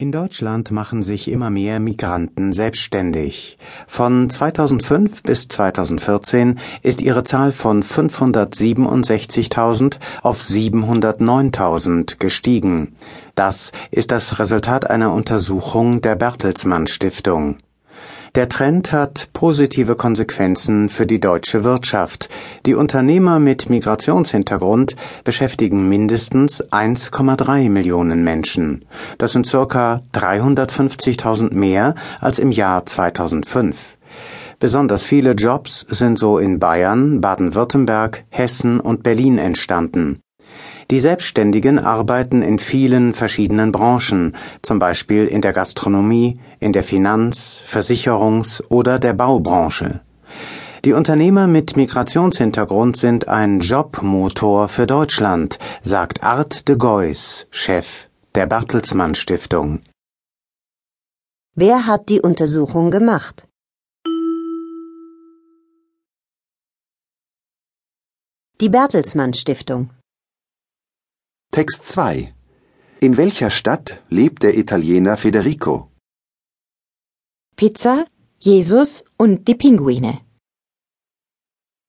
In Deutschland machen sich immer mehr Migranten selbstständig. Von 2005 bis 2014 ist ihre Zahl von 567.000 auf 709.000 gestiegen. Das ist das Resultat einer Untersuchung der Bertelsmann Stiftung. Der Trend hat positive Konsequenzen für die deutsche Wirtschaft. Die Unternehmer mit Migrationshintergrund beschäftigen mindestens 1,3 Millionen Menschen. Das sind circa 350.000 mehr als im Jahr 2005. Besonders viele Jobs sind so in Bayern, Baden-Württemberg, Hessen und Berlin entstanden. Die Selbstständigen arbeiten in vielen verschiedenen Branchen, zum Beispiel in der Gastronomie, in der Finanz-, Versicherungs- oder der Baubranche. Die Unternehmer mit Migrationshintergrund sind ein Jobmotor für Deutschland, sagt Art de Gois, Chef der Bertelsmann Stiftung. Wer hat die Untersuchung gemacht? Die Bertelsmann Stiftung. Text 2 In welcher Stadt lebt der Italiener Federico? Pizza, Jesus und die Pinguine.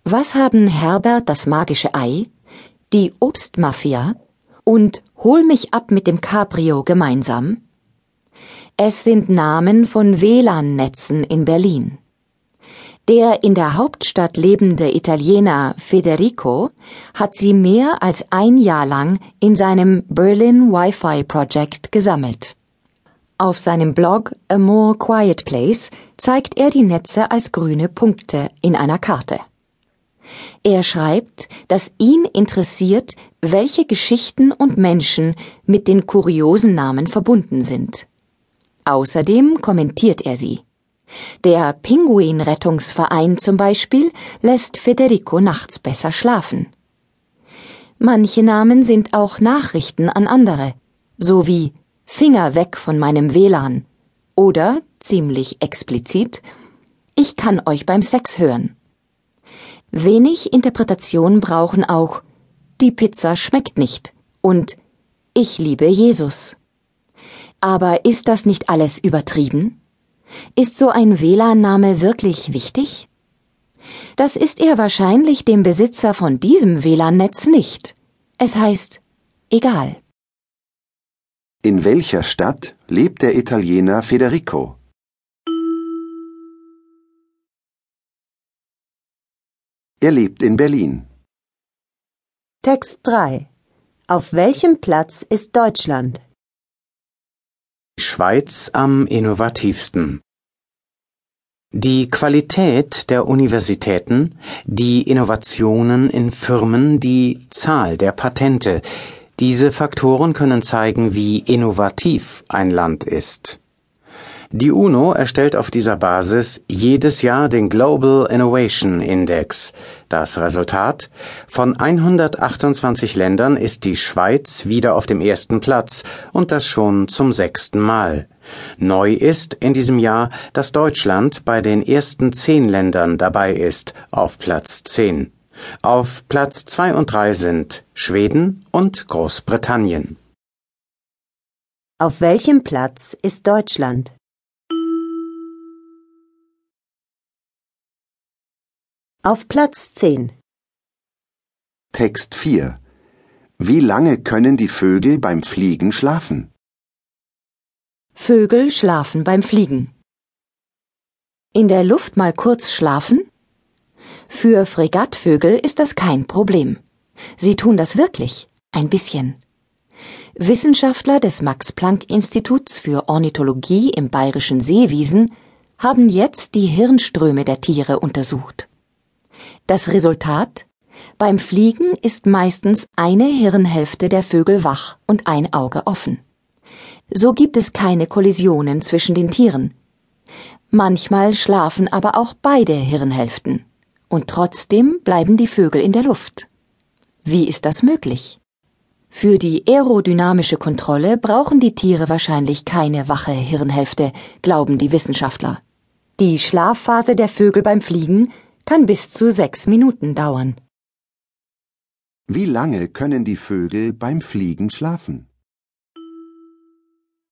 Was haben Herbert das magische Ei, die Obstmafia und Hol mich ab mit dem Cabrio gemeinsam? Es sind Namen von WLAN-Netzen in Berlin. Der in der Hauptstadt lebende Italiener Federico hat sie mehr als ein Jahr lang in seinem Berlin Wi-Fi Project gesammelt. Auf seinem Blog A More Quiet Place zeigt er die Netze als grüne Punkte in einer Karte. Er schreibt, dass ihn interessiert, welche Geschichten und Menschen mit den kuriosen Namen verbunden sind. Außerdem kommentiert er sie. Der Pinguinrettungsverein zum Beispiel lässt Federico nachts besser schlafen. Manche Namen sind auch Nachrichten an andere, so wie Finger weg von meinem WLAN oder, ziemlich explizit, ich kann euch beim Sex hören. Wenig Interpretation brauchen auch die Pizza schmeckt nicht und ich liebe Jesus. Aber ist das nicht alles übertrieben? Ist so ein WLAN-Name wirklich wichtig? Das ist er wahrscheinlich dem Besitzer von diesem WLAN-Netz nicht. Es heißt egal. In welcher Stadt lebt der Italiener Federico? Er lebt in Berlin. Text 3 Auf welchem Platz ist Deutschland? Schweiz am innovativsten. Die Qualität der Universitäten, die Innovationen in Firmen, die Zahl der Patente, diese Faktoren können zeigen, wie innovativ ein Land ist. Die UNO erstellt auf dieser Basis jedes Jahr den Global Innovation Index. Das Resultat? Von 128 Ländern ist die Schweiz wieder auf dem ersten Platz und das schon zum sechsten Mal. Neu ist in diesem Jahr, dass Deutschland bei den ersten zehn Ländern dabei ist, auf Platz 10. Auf Platz 2 und 3 sind Schweden und Großbritannien. Auf welchem Platz ist Deutschland? Auf Platz 10. Text 4 Wie lange können die Vögel beim Fliegen schlafen? Vögel schlafen beim Fliegen. In der Luft mal kurz schlafen? Für Fregattvögel ist das kein Problem. Sie tun das wirklich, ein bisschen. Wissenschaftler des Max Planck Instituts für Ornithologie im bayerischen Seewiesen haben jetzt die Hirnströme der Tiere untersucht. Das Resultat? Beim Fliegen ist meistens eine Hirnhälfte der Vögel wach und ein Auge offen. So gibt es keine Kollisionen zwischen den Tieren. Manchmal schlafen aber auch beide Hirnhälften. Und trotzdem bleiben die Vögel in der Luft. Wie ist das möglich? Für die aerodynamische Kontrolle brauchen die Tiere wahrscheinlich keine wache Hirnhälfte, glauben die Wissenschaftler. Die Schlafphase der Vögel beim Fliegen kann bis zu sechs Minuten dauern. Wie lange können die Vögel beim Fliegen schlafen?